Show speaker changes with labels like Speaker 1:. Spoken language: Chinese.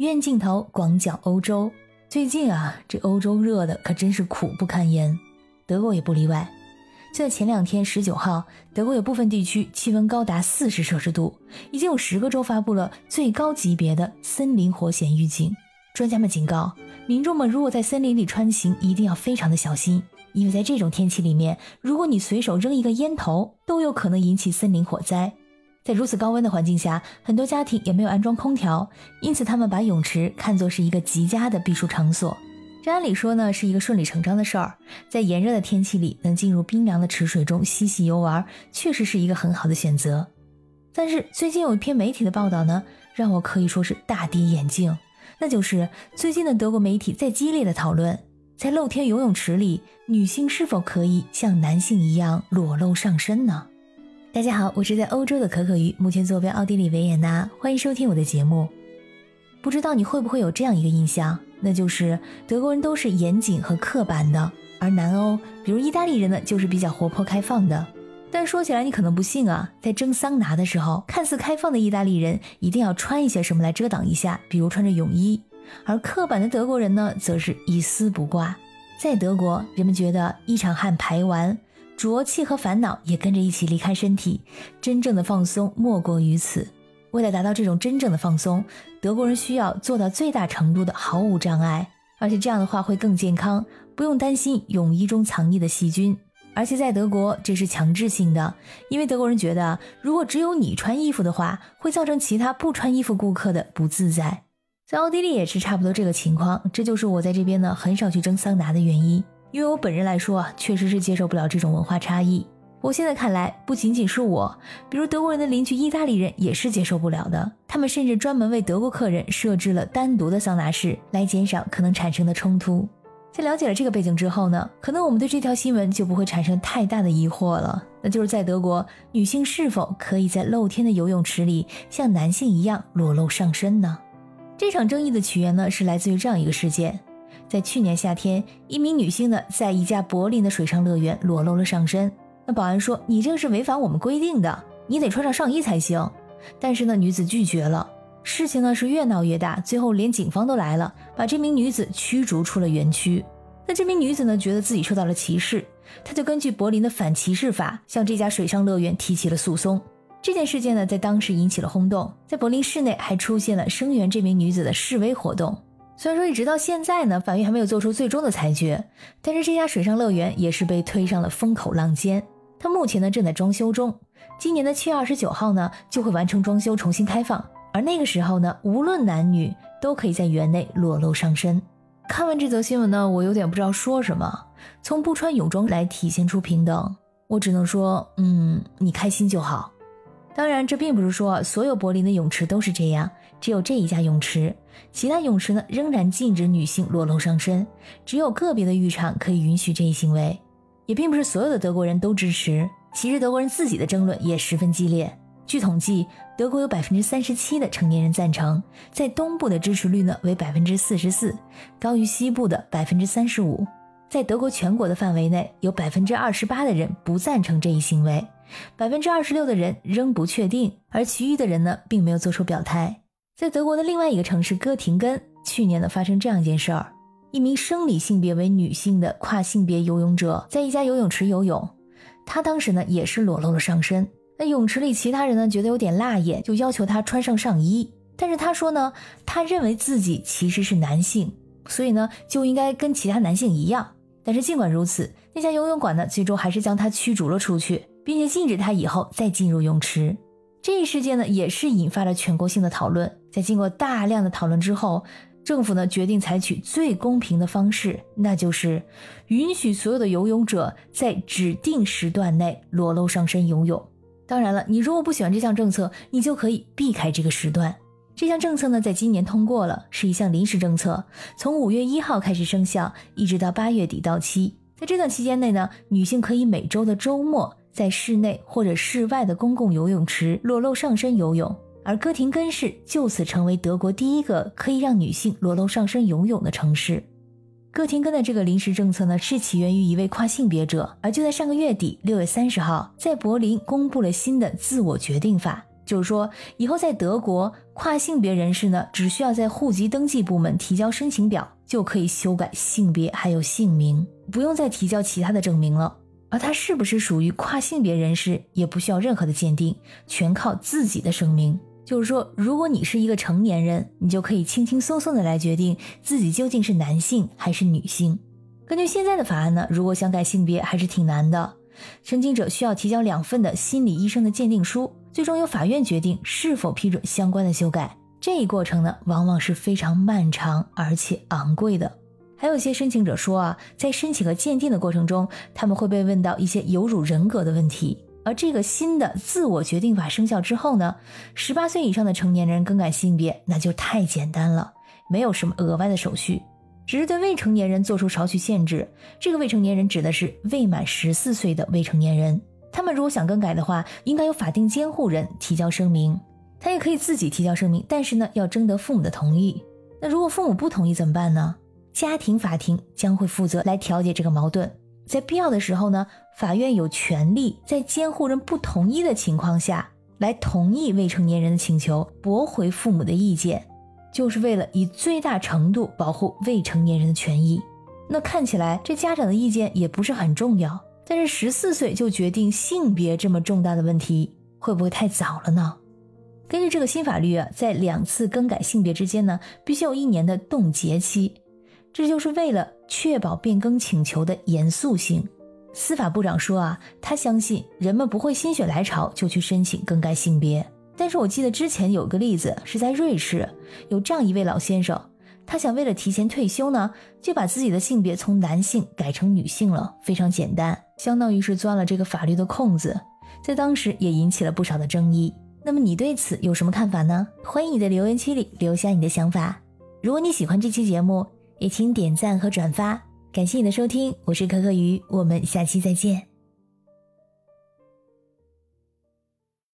Speaker 1: 远镜头广角欧洲。最近啊，这欧洲热的可真是苦不堪言，德国也不例外。就在前两天，十九号，德国有部分地区气温高达四十摄氏度，已经有十个州发布了最高级别的森林火险预警。专家们警告民众们，如果在森林里穿行，一定要非常的小心，因为在这种天气里面，如果你随手扔一个烟头，都有可能引起森林火灾。在如此高温的环境下，很多家庭也没有安装空调，因此他们把泳池看作是一个极佳的避暑场所。这按理说呢是一个顺理成章的事儿，在炎热的天气里能进入冰凉的池水中嬉戏游玩，确实是一个很好的选择。但是最近有一篇媒体的报道呢，让我可以说是大跌眼镜，那就是最近的德国媒体在激烈的讨论，在露天游泳池里，女性是否可以像男性一样裸露上身呢？大家好，我是在欧洲的可可鱼，目前坐标奥地利维也纳，欢迎收听我的节目。不知道你会不会有这样一个印象，那就是德国人都是严谨和刻板的，而南欧，比如意大利人呢，就是比较活泼开放的。但说起来你可能不信啊，在蒸桑拿的时候，看似开放的意大利人一定要穿一些什么来遮挡一下，比如穿着泳衣；而刻板的德国人呢，则是一丝不挂。在德国，人们觉得一场汗排完。浊气和烦恼也跟着一起离开身体，真正的放松莫过于此。为了达到这种真正的放松，德国人需要做到最大程度的毫无障碍，而且这样的话会更健康，不用担心泳衣中藏匿的细菌。而且在德国这是强制性的，因为德国人觉得如果只有你穿衣服的话，会造成其他不穿衣服顾客的不自在。在奥地利也是差不多这个情况，这就是我在这边呢很少去蒸桑拿的原因。因为我本人来说啊，确实是接受不了这种文化差异。我现在看来，不仅仅是我，比如德国人的邻居意大利人也是接受不了的。他们甚至专门为德国客人设置了单独的桑拿室，来减少可能产生的冲突。在了解了这个背景之后呢，可能我们对这条新闻就不会产生太大的疑惑了。那就是在德国，女性是否可以在露天的游泳池里像男性一样裸露上身呢？这场争议的起源呢，是来自于这样一个事件。在去年夏天，一名女性呢在一家柏林的水上乐园裸露了上身。那保安说：“你这个是违反我们规定的，你得穿上上衣才行。”但是呢，女子拒绝了。事情呢是越闹越大，最后连警方都来了，把这名女子驱逐出了园区。那这名女子呢觉得自己受到了歧视，她就根据柏林的反歧视法向这家水上乐园提起了诉讼。这件事件呢在当时引起了轰动，在柏林市内还出现了声援这名女子的示威活动。虽然说一直到现在呢，法院还没有做出最终的裁决，但是这家水上乐园也是被推上了风口浪尖。它目前呢正在装修中，今年的七月二十九号呢就会完成装修，重新开放。而那个时候呢，无论男女都可以在园内裸露上身。看完这则新闻呢，我有点不知道说什么。从不穿泳装来体现出平等，我只能说，嗯，你开心就好。当然，这并不是说所有柏林的泳池都是这样，只有这一家泳池，其他泳池呢仍然禁止女性裸露上身，只有个别的浴场可以允许这一行为。也并不是所有的德国人都支持，其实德国人自己的争论也十分激烈。据统计，德国有百分之三十七的成年人赞成，在东部的支持率呢为百分之四十四，高于西部的百分之三十五。在德国全国的范围内，有百分之二十八的人不赞成这一行为。百分之二十六的人仍不确定，而其余的人呢，并没有做出表态。在德国的另外一个城市哥廷根，去年呢发生这样一件事儿：一名生理性别为女性的跨性别游泳者在一家游泳池游泳，他当时呢也是裸露了上身。那泳池里其他人呢觉得有点辣眼，就要求他穿上上衣。但是他说呢，他认为自己其实是男性，所以呢就应该跟其他男性一样。但是尽管如此，那家游泳馆呢最终还是将他驱逐了出去。并且禁止他以后再进入泳池。这一事件呢，也是引发了全国性的讨论。在经过大量的讨论之后，政府呢决定采取最公平的方式，那就是允许所有的游泳者在指定时段内裸露上身游泳。当然了，你如果不喜欢这项政策，你就可以避开这个时段。这项政策呢，在今年通过了，是一项临时政策，从五月一号开始生效，一直到八月底到期。在这段期间内呢，女性可以每周的周末。在室内或者室外的公共游泳池裸露上身游泳，而哥廷根市就此成为德国第一个可以让女性裸露上身游泳的城市。哥廷根的这个临时政策呢，是起源于一位跨性别者，而就在上个月底，六月三十号，在柏林公布了新的自我决定法。就是说，以后在德国跨性别人士呢，只需要在户籍登记部门提交申请表，就可以修改性别还有姓名，不用再提交其他的证明了。而他是不是属于跨性别人士，也不需要任何的鉴定，全靠自己的声明。就是说，如果你是一个成年人，你就可以轻轻松松的来决定自己究竟是男性还是女性。根据现在的法案呢，如果想改性别还是挺难的，申请者需要提交两份的心理医生的鉴定书。最终由法院决定是否批准相关的修改，这一过程呢，往往是非常漫长而且昂贵的。还有些申请者说啊，在申请和鉴定的过程中，他们会被问到一些有辱人格的问题。而这个新的自我决定法生效之后呢，十八岁以上的成年人更改性别那就太简单了，没有什么额外的手续，只是对未成年人做出少许限制。这个未成年人指的是未满十四岁的未成年人。他们如果想更改的话，应该由法定监护人提交声明。他也可以自己提交声明，但是呢，要征得父母的同意。那如果父母不同意怎么办呢？家庭法庭将会负责来调解这个矛盾。在必要的时候呢，法院有权利在监护人不同意的情况下来同意未成年人的请求，驳回父母的意见，就是为了以最大程度保护未成年人的权益。那看起来这家长的意见也不是很重要。但是十四岁就决定性别这么重大的问题，会不会太早了呢？根据这个新法律啊，在两次更改性别之间呢，必须有一年的冻结期，这就是为了确保变更请求的严肃性。司法部长说啊，他相信人们不会心血来潮就去申请更改性别。但是我记得之前有个例子是在瑞士，有这样一位老先生。他想为了提前退休呢，就把自己的性别从男性改成女性了，非常简单，相当于是钻了这个法律的空子，在当时也引起了不少的争议。那么你对此有什么看法呢？欢迎你在留言区里留下你的想法。如果你喜欢这期节目，也请点赞和转发。感谢你的收听，我是可可鱼，我们下期再见。